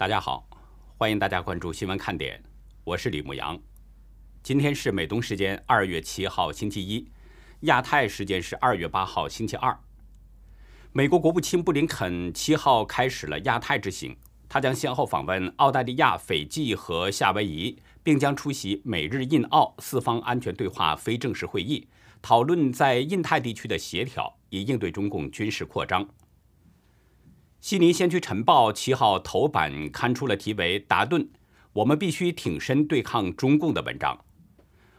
大家好，欢迎大家关注新闻看点，我是李牧阳。今天是美东时间二月七号星期一，亚太时间是二月八号星期二。美国国务卿布林肯七号开始了亚太之行，他将先后访问澳大利亚、斐济和夏威夷，并将出席美日印澳四方安全对话非正式会议，讨论在印太地区的协调，以应对中共军事扩张。悉尼先驱晨报七号头版刊出了题为“达顿，我们必须挺身对抗中共”的文章。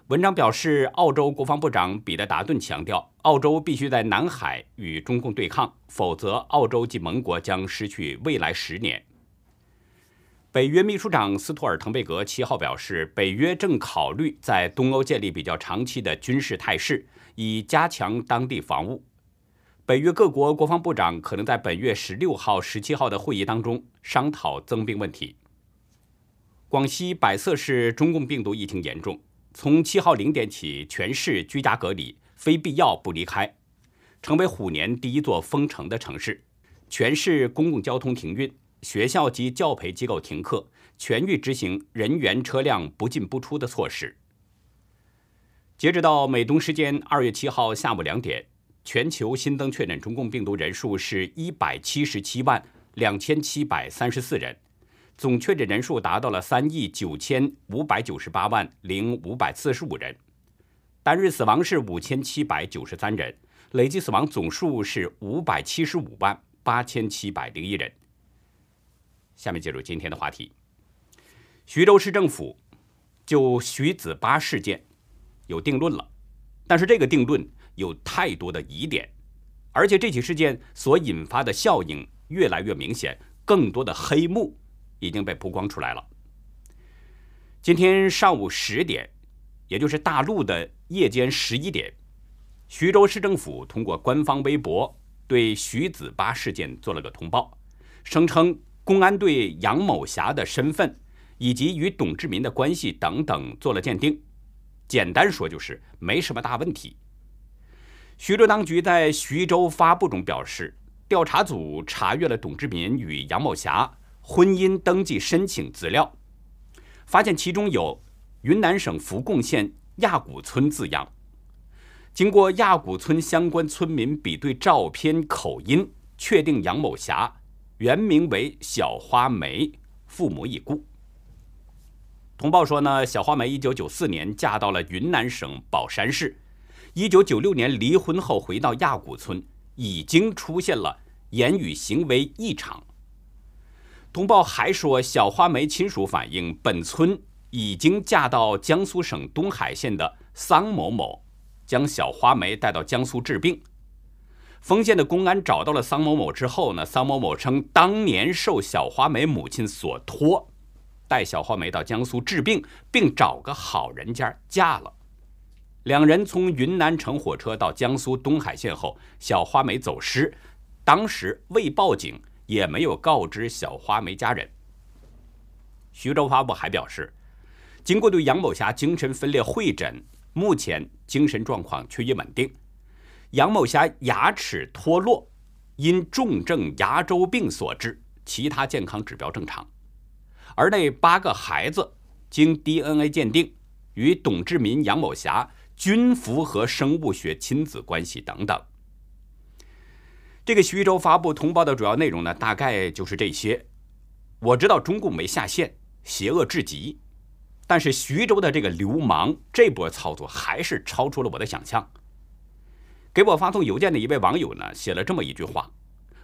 文章表示，澳洲国防部长彼得·达顿强调，澳洲必须在南海与中共对抗，否则澳洲及盟国将失去未来十年。北约秘书长斯托尔滕贝格七号表示，北约正考虑在东欧建立比较长期的军事态势，以加强当地防务。北约各国国防部长可能在本月十六号、十七号的会议当中商讨增兵问题。广西百色市中共病毒疫情严重。从七号零点起，全市居家隔离，非必要不离开，成为虎年第一座封城的城市。全市公共交通停运，学校及教培机构停课，全域执行人员车辆不进不出的措施。截止到美东时间二月七号下午两点，全球新增确诊中共病毒人数是一百七十七万两千七百三十四人。总确诊人数达到了三亿九千五百九十八万零五百四十五人，单日死亡是五千七百九十三人，累计死亡总数是五百七十五万八千七百零一人。下面进入今天的话题，徐州市政府就徐子巴事件有定论了，但是这个定论有太多的疑点，而且这起事件所引发的效应越来越明显，更多的黑幕。已经被曝光出来了。今天上午十点，也就是大陆的夜间十一点，徐州市政府通过官方微博对徐子巴事件做了个通报，声称公安对杨某霞的身份以及与董志民的关系等等做了鉴定，简单说就是没什么大问题。徐州当局在徐州发布中表示，调查组查阅了董志民与杨某霞。婚姻登记申请资料，发现其中有云南省扶贡县亚古村字样。经过亚古村相关村民比对照片、口音，确定杨某霞原名为小花梅，父母已故。通报说呢，小花梅一九九四年嫁到了云南省保山市，一九九六年离婚后回到亚古村，已经出现了言语行为异常。通报还说，小花梅亲属反映，本村已经嫁到江苏省东海县的桑某某，将小花梅带到江苏治病。丰县的公安找到了桑某某之后呢，桑某某称当年受小花梅母亲所托，带小花梅到江苏治病，并找个好人家嫁了。两人从云南乘火车到江苏东海县后，小花梅走失，当时未报警。也没有告知小花梅家人。徐州发布还表示，经过对杨某霞精神分裂会诊，目前精神状况趋于稳定。杨某霞牙齿脱落，因重症牙周病所致，其他健康指标正常。而那八个孩子经 DNA 鉴定，与董志民、杨某霞均符合生物学亲子关系等等。这个徐州发布通报的主要内容呢，大概就是这些。我知道中共没下线，邪恶至极，但是徐州的这个流氓这波操作还是超出了我的想象。给我发送邮件的一位网友呢，写了这么一句话：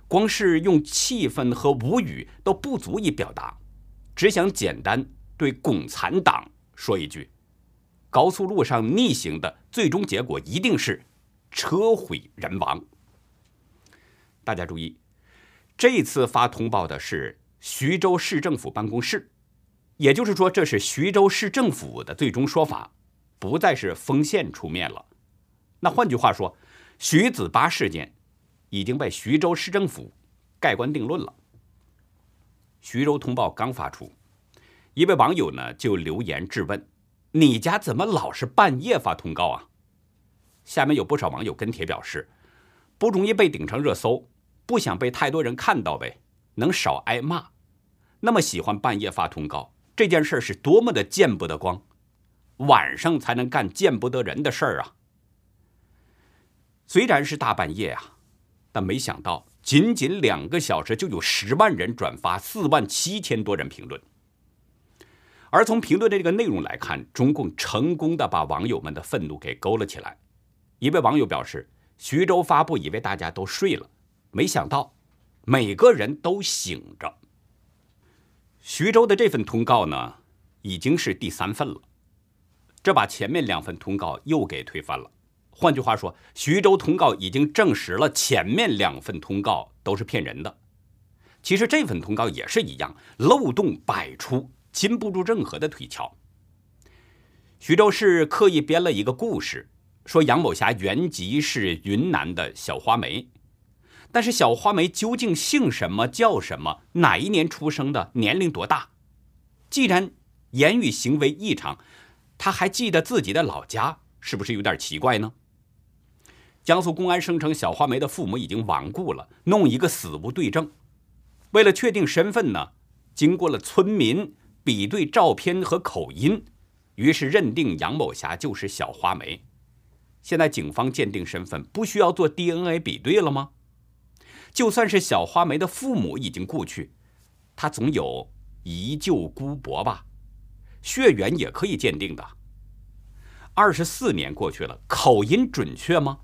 光是用气愤和无语都不足以表达，只想简单对共产党说一句：高速路上逆行的最终结果一定是车毁人亡。大家注意，这次发通报的是徐州市政府办公室，也就是说，这是徐州市政府的最终说法，不再是丰县出面了。那换句话说，徐子巴事件已经被徐州市政府盖棺定论了。徐州通报刚发出，一位网友呢就留言质问：“你家怎么老是半夜发通告啊？”下面有不少网友跟帖表示：“不容易被顶成热搜。”不想被太多人看到呗，能少挨骂。那么喜欢半夜发通告，这件事是多么的见不得光，晚上才能干见不得人的事儿啊！虽然是大半夜啊，但没想到仅仅两个小时就有十万人转发，四万七千多人评论。而从评论的这个内容来看，中共成功的把网友们的愤怒给勾了起来。一位网友表示：“徐州发布，以为大家都睡了，没想到每个人都醒着。”徐州的这份通告呢，已经是第三份了，这把前面两份通告又给推翻了。换句话说，徐州通告已经证实了前面两份通告都是骗人的。其实这份通告也是一样，漏洞百出。禁不住任何的推敲。徐州市刻意编了一个故事，说杨某霞原籍是云南的小花梅，但是小花梅究竟姓什么、叫什么、哪一年出生的、年龄多大？既然言语行为异常，他还记得自己的老家，是不是有点奇怪呢？江苏公安声称小花梅的父母已经亡故了，弄一个死无对证。为了确定身份呢，经过了村民。比对照片和口音，于是认定杨某霞就是小花梅。现在警方鉴定身份不需要做 DNA 比对了吗？就算是小花梅的父母已经故去，她总有遗旧姑伯吧？血缘也可以鉴定的。二十四年过去了，口音准确吗？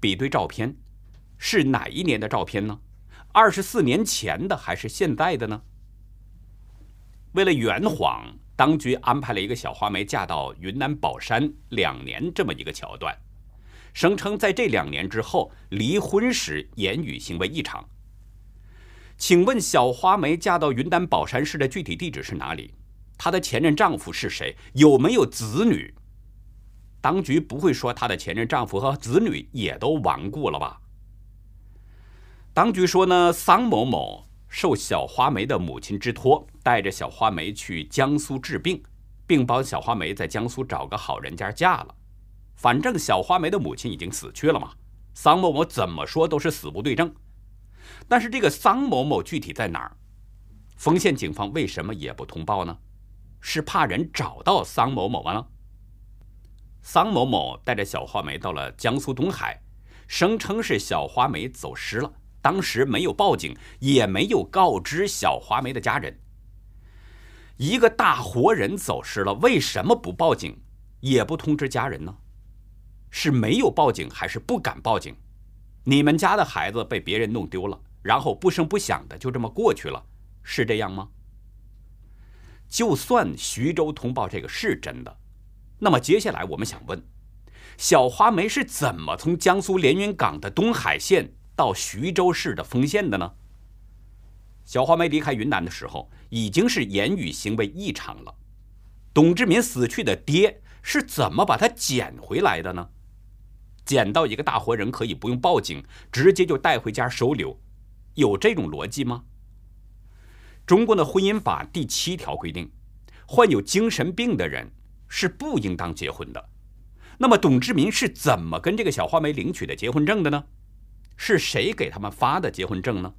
比对照片，是哪一年的照片呢？二十四年前的还是现在的呢？为了圆谎，当局安排了一个小花梅嫁到云南保山两年这么一个桥段，声称在这两年之后离婚时言语行为异常。请问小花梅嫁到云南保山市的具体地址是哪里？她的前任丈夫是谁？有没有子女？当局不会说她的前任丈夫和子女也都亡故了吧？当局说呢，桑某某。受小花梅的母亲之托，带着小花梅去江苏治病，并帮小花梅在江苏找个好人家嫁了。反正小花梅的母亲已经死去了嘛，桑某某怎么说都是死无对证。但是这个桑某某具体在哪儿？丰县警方为什么也不通报呢？是怕人找到桑某某吗？桑某某带着小花梅到了江苏东海，声称是小花梅走失了。当时没有报警，也没有告知小华梅的家人。一个大活人走失了，为什么不报警，也不通知家人呢？是没有报警，还是不敢报警？你们家的孩子被别人弄丢了，然后不声不响的就这么过去了，是这样吗？就算徐州通报这个是真的，那么接下来我们想问：小花梅是怎么从江苏连云港的东海县？到徐州市的丰县的呢？小花梅离开云南的时候，已经是言语行为异常了。董志民死去的爹是怎么把他捡回来的呢？捡到一个大活人可以不用报警，直接就带回家收留，有这种逻辑吗？中国的婚姻法第七条规定，患有精神病的人是不应当结婚的。那么董志民是怎么跟这个小花梅领取的结婚证的呢？是谁给他们发的结婚证呢？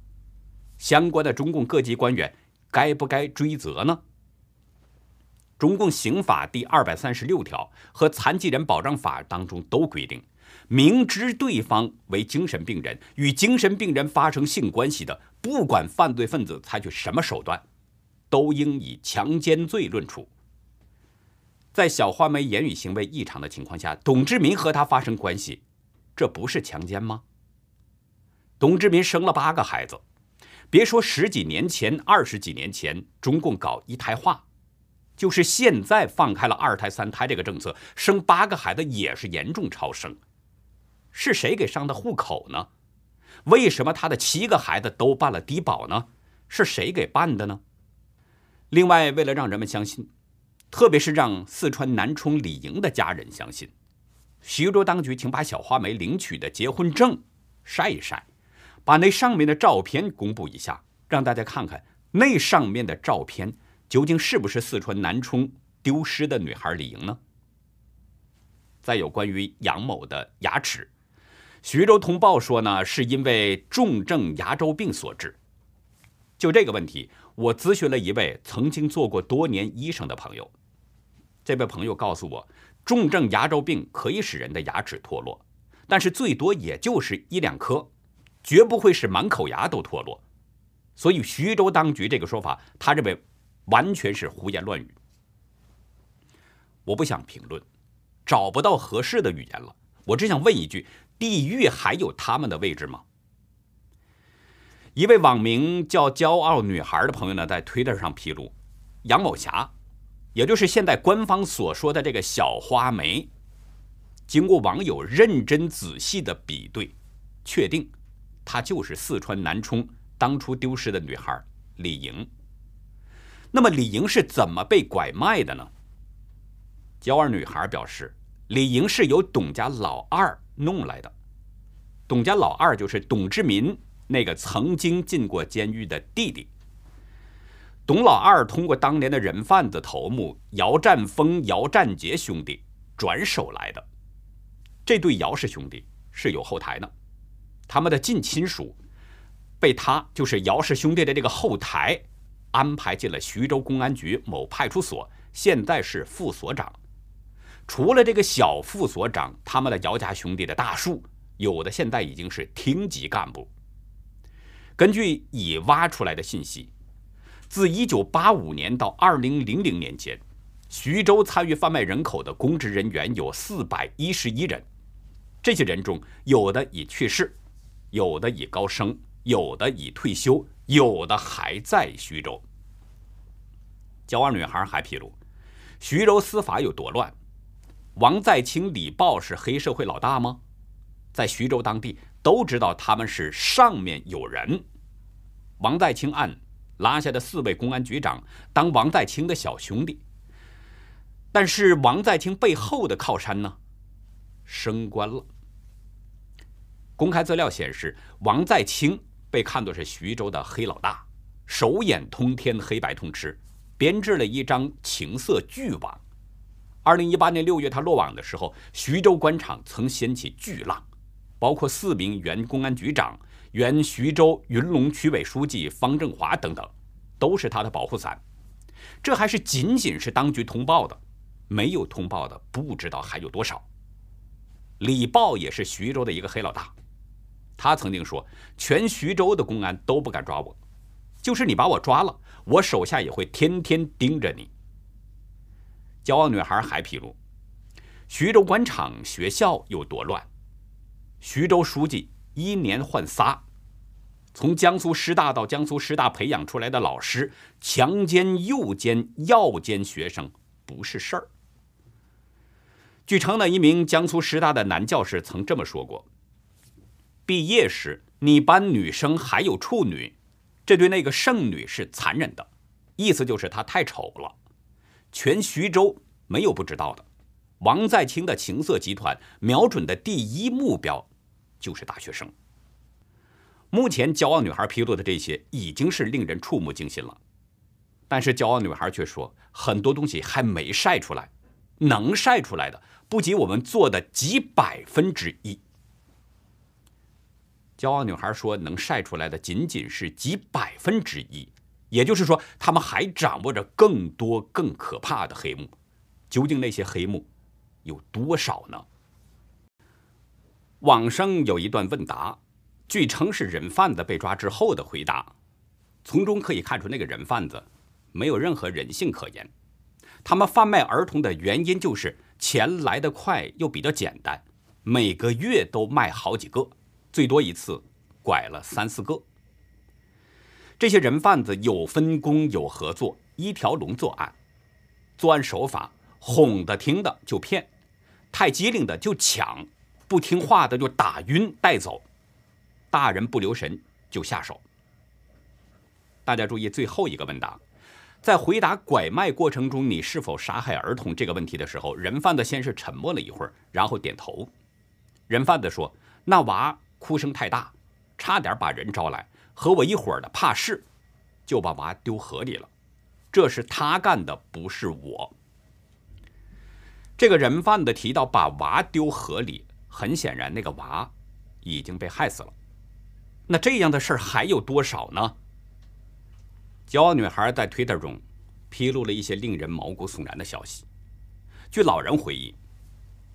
相关的中共各级官员该不该追责呢？中共刑法第二百三十六条和残疾人保障法当中都规定，明知对方为精神病人，与精神病人发生性关系的，不管犯罪分子采取什么手段，都应以强奸罪论处。在小花梅言语行为异常的情况下，董志民和她发生关系，这不是强奸吗？董志民生了八个孩子，别说十几年前、二十几年前中共搞一胎化，就是现在放开了二胎、三胎这个政策，生八个孩子也是严重超生。是谁给上的户口呢？为什么他的七个孩子都办了低保呢？是谁给办的呢？另外，为了让人们相信，特别是让四川南充李莹的家人相信，徐州当局请把小花梅领取的结婚证晒一晒。把那上面的照片公布一下，让大家看看那上面的照片究竟是不是四川南充丢失的女孩李莹呢？再有关于杨某的牙齿，徐州通报说呢，是因为重症牙周病所致。就这个问题，我咨询了一位曾经做过多年医生的朋友。这位朋友告诉我，重症牙周病可以使人的牙齿脱落，但是最多也就是一两颗，绝不会是满口牙都脱落。所以徐州当局这个说法，他认为完全是胡言乱语。我不想评论，找不到合适的语言了。我只想问一句：地狱还有他们的位置吗？一位网名叫“骄傲女孩”的朋友呢，在推特上披露，杨某霞，也就是现在官方所说的这个小花梅，经过网友认真仔细的比对，确定她就是四川南充当初丢失的女孩李莹。那么李莹是怎么被拐卖的呢？娇儿女孩表示，李莹是由董家老二弄来的。董家老二就是董志民那个曾经进过监狱的弟弟。董老二通过当年的人贩子头目姚占峰、姚占杰兄弟转手来的。这对姚氏兄弟是有后台的，他们的近亲属被他就是姚氏兄弟的这个后台安排进了徐州公安局某派出所，现在是副所长。除了这个小副所长，他们的姚家兄弟的大树，有的现在已经是厅级干部。根据已挖出来的信息，自1985年到2000年间，徐州参与贩卖人口的公职人员有411人。这些人中，有的已去世，有的已高升，有的已退休，有的还在徐州。骄傲女孩还披露，徐州司法有多乱。王在清、李豹是黑社会老大吗？在徐州当地都知道他们是上面有人。王在清案拉下的四位公安局长当王在清的小兄弟，但是王在清背后的靠山呢，升官了。公开资料显示，王在清被看作是徐州的黑老大，手眼通天，黑白通吃，编制了一张情色巨网。二零一八年六月，他落网的时候，徐州官场曾掀起巨浪，包括四名原公安局长、原徐州云龙区委书记方振华等等，都是他的保护伞。这还是仅仅是当局通报的，没有通报的不知道还有多少。李豹也是徐州的一个黑老大，他曾经说：“全徐州的公安都不敢抓我，就是你把我抓了，我手下也会天天盯着你。”骄傲女孩还披露，徐州官场、学校有多乱。徐州书记一年换仨，从江苏师大到江苏师大培养出来的老师，强奸、诱奸、要奸学生不是事儿。据称呢，一名江苏师大的男教师曾这么说过：“毕业时，你班女生还有处女，这对那个剩女是残忍的，意思就是她太丑了。”全徐州没有不知道的，王在清的情色集团瞄准的第一目标就是大学生。目前骄傲女孩披露的这些已经是令人触目惊心了，但是骄傲女孩却说很多东西还没晒出来，能晒出来的不及我们做的几百分之一。骄傲女孩说能晒出来的仅仅是几百分之一。也就是说，他们还掌握着更多更可怕的黑幕。究竟那些黑幕有多少呢？网上有一段问答，据称是人贩子被抓之后的回答，从中可以看出那个人贩子没有任何人性可言。他们贩卖儿童的原因就是钱来得快又比较简单，每个月都卖好几个，最多一次拐了三四个。这些人贩子有分工有合作，一条龙作案。作案手法，哄的听的就骗，太机灵的就抢，不听话的就打晕带走，大人不留神就下手。大家注意最后一个问答，在回答拐卖过程中你是否杀害儿童这个问题的时候，人贩子先是沉默了一会儿，然后点头。人贩子说：“那娃哭声太大，差点把人招来。”和我一伙的怕事，就把娃丢河里了。这是他干的，不是我。这个人贩子提到把娃丢河里，很显然那个娃已经被害死了。那这样的事儿还有多少呢？骄傲女孩在推特中披露了一些令人毛骨悚然的消息。据老人回忆，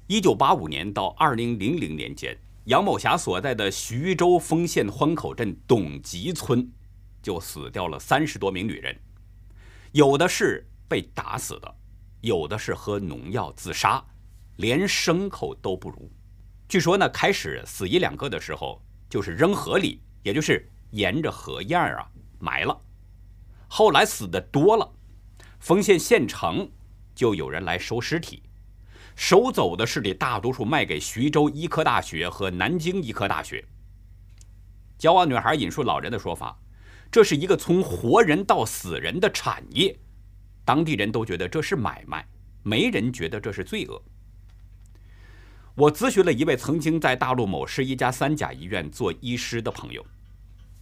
一九八五年到二零零零年间，杨某霞所在的徐州丰县欢口镇董集村就死掉了三十多名女人，有的是被打死的，有的是喝农药自杀，连牲口都不如。据说呢，开始死一两个的时候，就是扔河里，也就是沿着河沿啊埋了。后来死的多了，丰县县城。就有人来收尸体，收走的尸体大多数卖给徐州医科大学和南京医科大学。骄傲女孩引述老人的说法，这是一个从活人到死人的产业，当地人都觉得这是买卖，没人觉得这是罪恶。我咨询了一位曾经在大陆某市一家三甲医院做医师的朋友，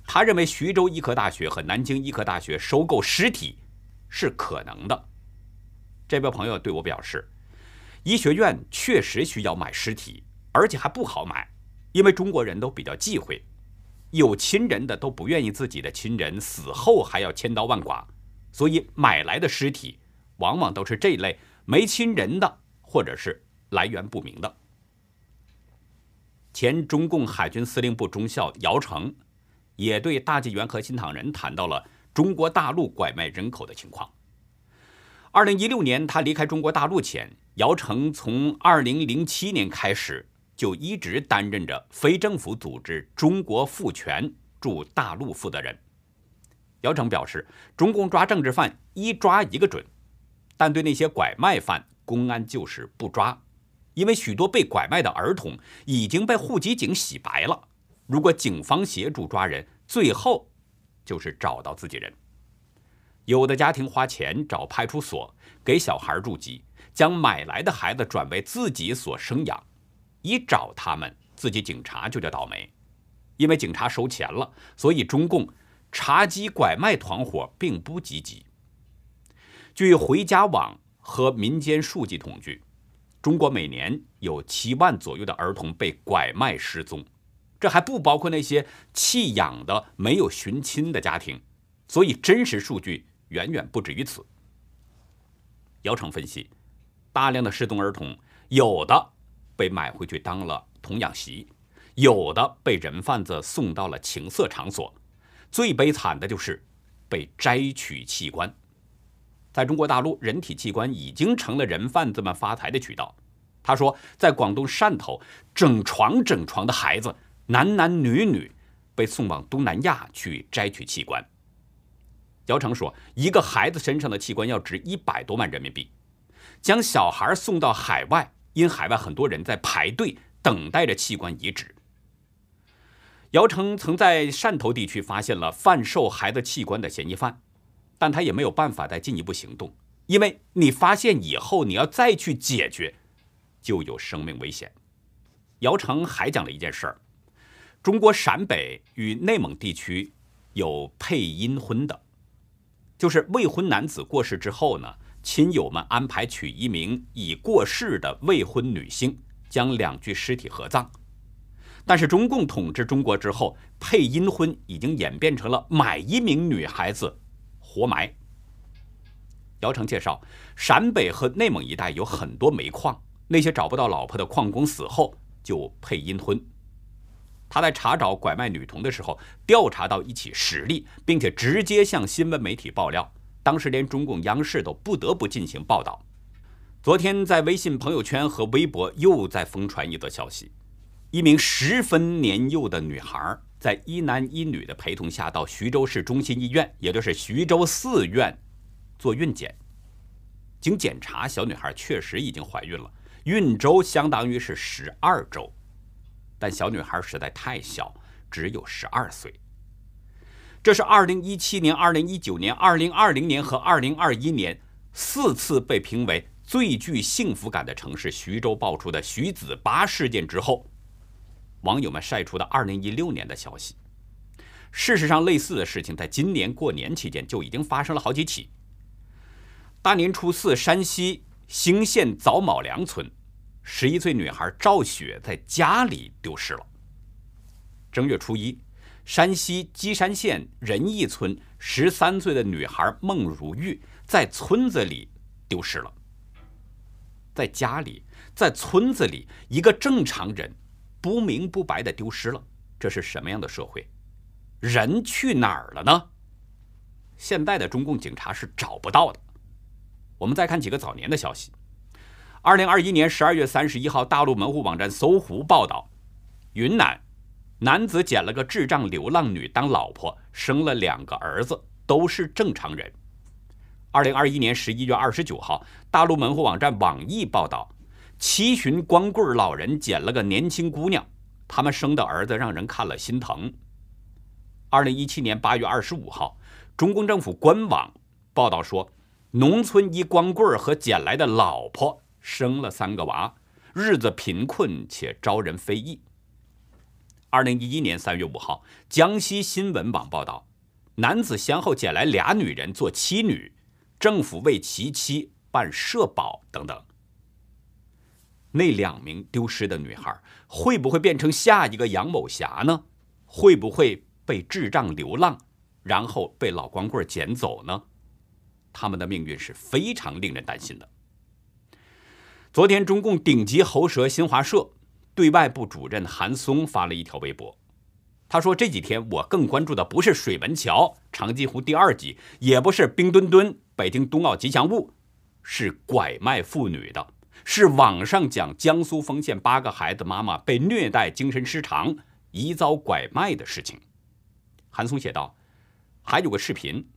他认为徐州医科大学和南京医科大学收购尸体是可能的。这位朋友对我表示，医学院确实需要买尸体，而且还不好买，因为中国人都比较忌讳，有亲人的都不愿意自己的亲人死后还要千刀万剐，所以买来的尸体往往都是这类没亲人的，或者是来源不明的。前中共海军司令部中校姚成也对大纪元和新唐人谈到了中国大陆拐卖人口的情况。二零一六年，他离开中国大陆前，姚成从二零零七年开始就一直担任着非政府组织“中国复权”驻大陆负责人。姚成表示，中共抓政治犯一抓一个准，但对那些拐卖犯，公安就是不抓，因为许多被拐卖的儿童已经被户籍警洗白了。如果警方协助抓人，最后就是找到自己人。有的家庭花钱找派出所给小孩入籍，将买来的孩子转为自己所生养，一找他们，自己警察就叫倒霉，因为警察收钱了，所以中共查缉拐卖团伙并不积极。据回家网和民间数据统计，中国每年有七万左右的儿童被拐卖失踪，这还不包括那些弃养的没有寻亲的家庭，所以真实数据。远远不止于此。姚成分析，大量的失踪儿童，有的被买回去当了童养媳，有的被人贩子送到了情色场所，最悲惨的就是被摘取器官。在中国大陆，人体器官已经成了人贩子们发财的渠道。他说，在广东汕头，整床整床的孩子，男男女女，被送往东南亚去摘取器官。姚成说：“一个孩子身上的器官要值一百多万人民币，将小孩送到海外，因海外很多人在排队等待着器官移植。”姚成曾在汕头地区发现了贩售孩子器官的嫌疑犯，但他也没有办法再进一步行动，因为你发现以后，你要再去解决，就有生命危险。姚成还讲了一件事儿：中国陕北与内蒙地区有配阴婚的。就是未婚男子过世之后呢，亲友们安排娶一名已过世的未婚女性，将两具尸体合葬。但是中共统治中国之后，配阴婚已经演变成了买一名女孩子活埋。姚成介绍，陕北和内蒙一带有很多煤矿，那些找不到老婆的矿工死后就配阴婚。他在查找拐卖女童的时候，调查到一起实例，并且直接向新闻媒体爆料，当时连中共央视都不得不进行报道。昨天在微信朋友圈和微博又在疯传一则消息：一名十分年幼的女孩，在一男一女的陪同下到徐州市中心医院，也就是徐州四院做孕检。经检查，小女孩确实已经怀孕了，孕周相当于是十二周。但小女孩实在太小，只有十二岁。这是二零一七年、二零一九年、二零二零年和二零二一年四次被评为最具幸福感的城市——徐州爆出的徐子八事件之后，网友们晒出的二零一六年的消息。事实上，类似的事情在今年过年期间就已经发生了好几起。大年初四，山西兴县枣卯梁村。十一岁女孩赵雪在家里丢失了。正月初一，山西稷山县仁义村十三岁的女孩孟如玉在村子里丢失了。在家里，在村子里，一个正常人不明不白的丢失了，这是什么样的社会？人去哪儿了呢？现代的中共警察是找不到的。我们再看几个早年的消息。二零二一年十二月三十一号，大陆门户网站搜狐报道，云南男子捡了个智障流浪女当老婆，生了两个儿子，都是正常人。二零二一年十一月二十九号，大陆门户网站网易报道，七旬光棍老人捡了个年轻姑娘，他们生的儿子让人看了心疼。二零一七年八月二十五号，中共政府官网报道说，农村一光棍和捡来的老婆生了三个娃，日子贫困且招人非议。二零一一年三月五号，江西新闻网报道，男子先后捡来俩女人做妻女。政府为其妻办社保等等。那两名丢失的女孩会不会变成下一个杨某霞呢？会不会被智障流浪，然后被老光棍捡走呢？他们的命运是非常令人担心的。昨天，中共顶级喉舌新华社对外部主任韩松发了一条微博。他说：“这几天我更关注的不是水门桥、长津湖第二集，也不是冰墩墩、北京冬奥吉祥物，是拐卖妇女的，是网上讲江苏丰县八个孩子妈妈被虐待、精神失常、疑遭拐卖的事情。”韩松写道：“还有个视频，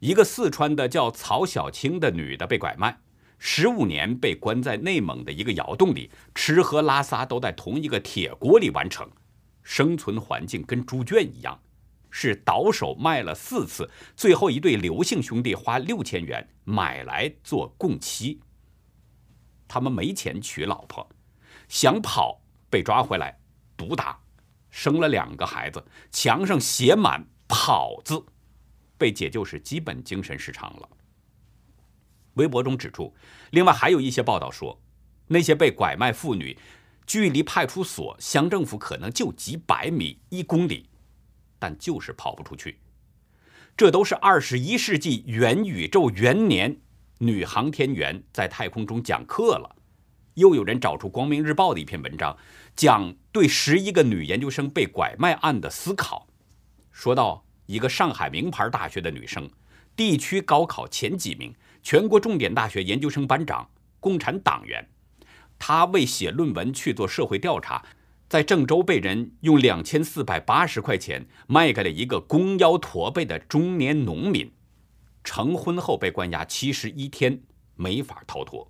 一个四川的叫曹小青的女的被拐卖，十五年被关在内蒙的一个窑洞里，吃喝拉撒都在同一个铁锅里完成。”生存环境跟猪圈一样，是倒手卖了四次，最后一对刘姓兄弟花六千元买来做供妻。他们没钱娶老婆，想跑被抓回来，毒打，生了两个孩子，墙上写满“跑”字，被解救是基本精神失常了。微博中指出，另外还有一些报道说，那些被拐卖妇女。距离派出所、乡政府可能就几百米、一公里，但就是跑不出去。这都是二十一世纪元宇宙元年女航天员在太空中讲课了。又有人找出《光明日报》的一篇文章，讲对十一个女研究生被拐卖案的思考。说到一个上海名牌大学的女生，地区高考前几名，全国重点大学研究生班长，共产党员。他为写论文去做社会调查，在郑州被人用两千四百八十块钱卖给了一个弓腰驼背的中年农民，成婚后被关押七十一天，没法逃脱。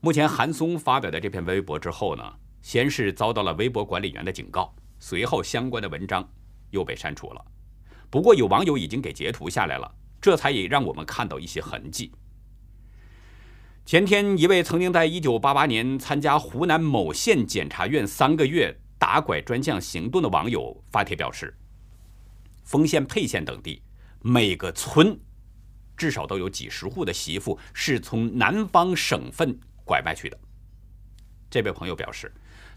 目前韩松发表的这篇微博之后呢，先是遭到了微博管理员的警告，随后相关的文章又被删除了。不过有网友已经给截图下来了，这才也让我们看到一些痕迹。前天，一位曾经在1988年参加湖南某县检察院三个月打拐专项行动的网友发帖表示，丰县、沛县等地每个村至少都有几十户的媳妇是从南方省份拐卖去的。这位朋友表示，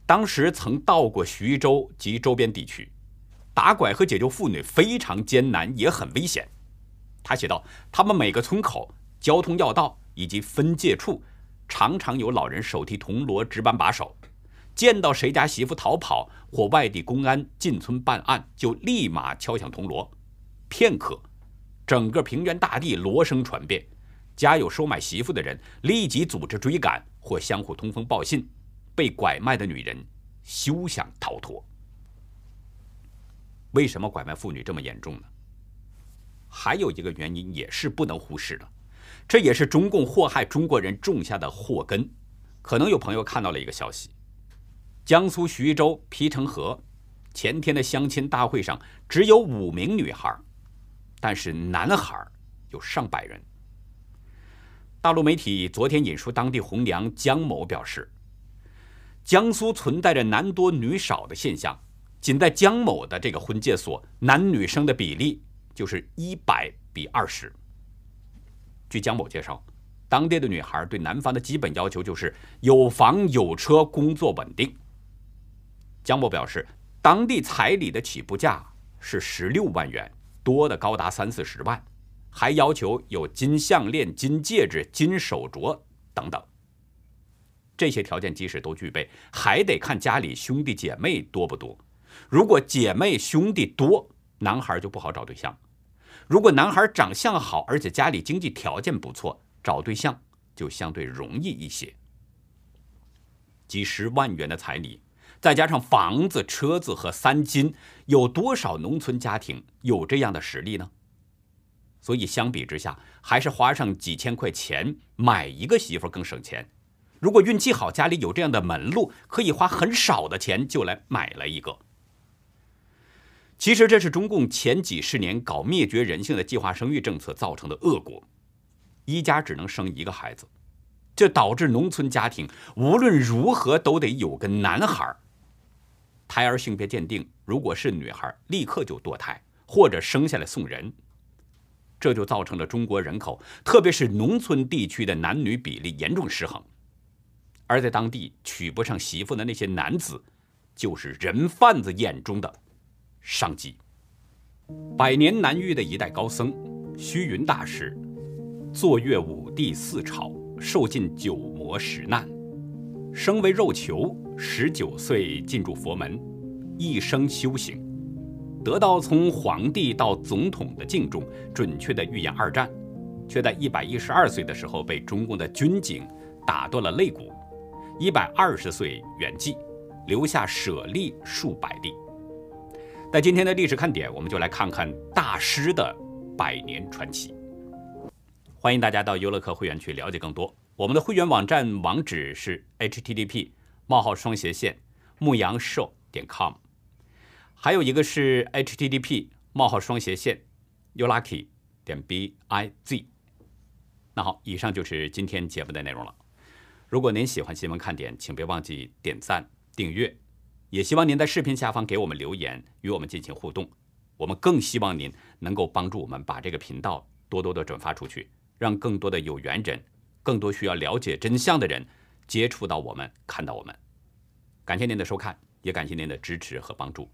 当时曾到过徐州及周边地区，打拐和解救妇女非常艰难，也很危险。他写道：“他们每个村口交通要道。”以及分界处，常常有老人手提铜锣值班把守，见到谁家媳妇逃跑或外地公安进村办案，就立马敲响铜锣。片刻，整个平原大地锣声传遍，家有收买媳妇的人立即组织追赶或相互通风报信，被拐卖的女人休想逃脱。为什么拐卖妇女这么严重呢？还有一个原因也是不能忽视的。这也是中共祸害中国人种下的祸根。可能有朋友看到了一个消息：江苏徐州皮城河前天的相亲大会上只有五名女孩，但是男孩有上百人。大陆媒体昨天引述当地红娘江某表示，江苏存在着男多女少的现象，仅在江某的这个婚介所，男女生的比例就是一百比二十。据江某介绍，当地的女孩对男方的基本要求就是有房有车、工作稳定。江某表示，当地彩礼的起步价是十六万元，多的高达三四十万，还要求有金项链、金戒指、金手镯等等。这些条件即使都具备，还得看家里兄弟姐妹多不多。如果姐妹兄弟多，男孩就不好找对象；如果男孩长相好，而且家里经济条件不错，找对象就相对容易一些。几十万元的彩礼，再加上房子、车子和三金，有多少农村家庭有这样的实力呢？所以相比之下，还是花上几千块钱买一个媳妇更省钱。如果运气好，家里有这样的门路，可以花很少的钱就来买了一个。其实这是中共前几十年搞灭绝人性的计划生育政策造成的恶果，一家只能生一个孩子，这导致农村家庭无论如何都得有个男孩。胎儿性别鉴定，如果是女孩，立刻就堕胎或者生下来送人，这就造成了中国人口，特别是农村地区的男女比例严重失衡。而在当地娶不上媳妇的那些男子，就是人贩子眼中的商机。百年难遇的一代高僧虚云大师，坐阅五帝四朝，受尽九魔十难，生为肉球，十九岁进入佛门，一生修行，得到从皇帝到总统的敬重，准确的预言二战，却在一百一十二岁的时候被中共的军警打断了肋骨。一百二十岁圆寂，留下舍利数百粒。在今天的历史看点，我们就来看看大师的百年传奇。欢迎大家到优乐客会员区了解更多。我们的会员网站网址是 http: 冒号双斜线牧羊寿点 com，还有一个是 http: 冒号双斜线 youlucky 点 biz。那好，以上就是今天节目的内容了。如果您喜欢新闻看点，请别忘记点赞、订阅，也希望您在视频下方给我们留言，与我们进行互动。我们更希望您能够帮助我们把这个频道多多的转发出去，让更多的有缘人、更多需要了解真相的人接触到我们、看到我们。感谢您的收看，也感谢您的支持和帮助。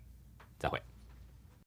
再会。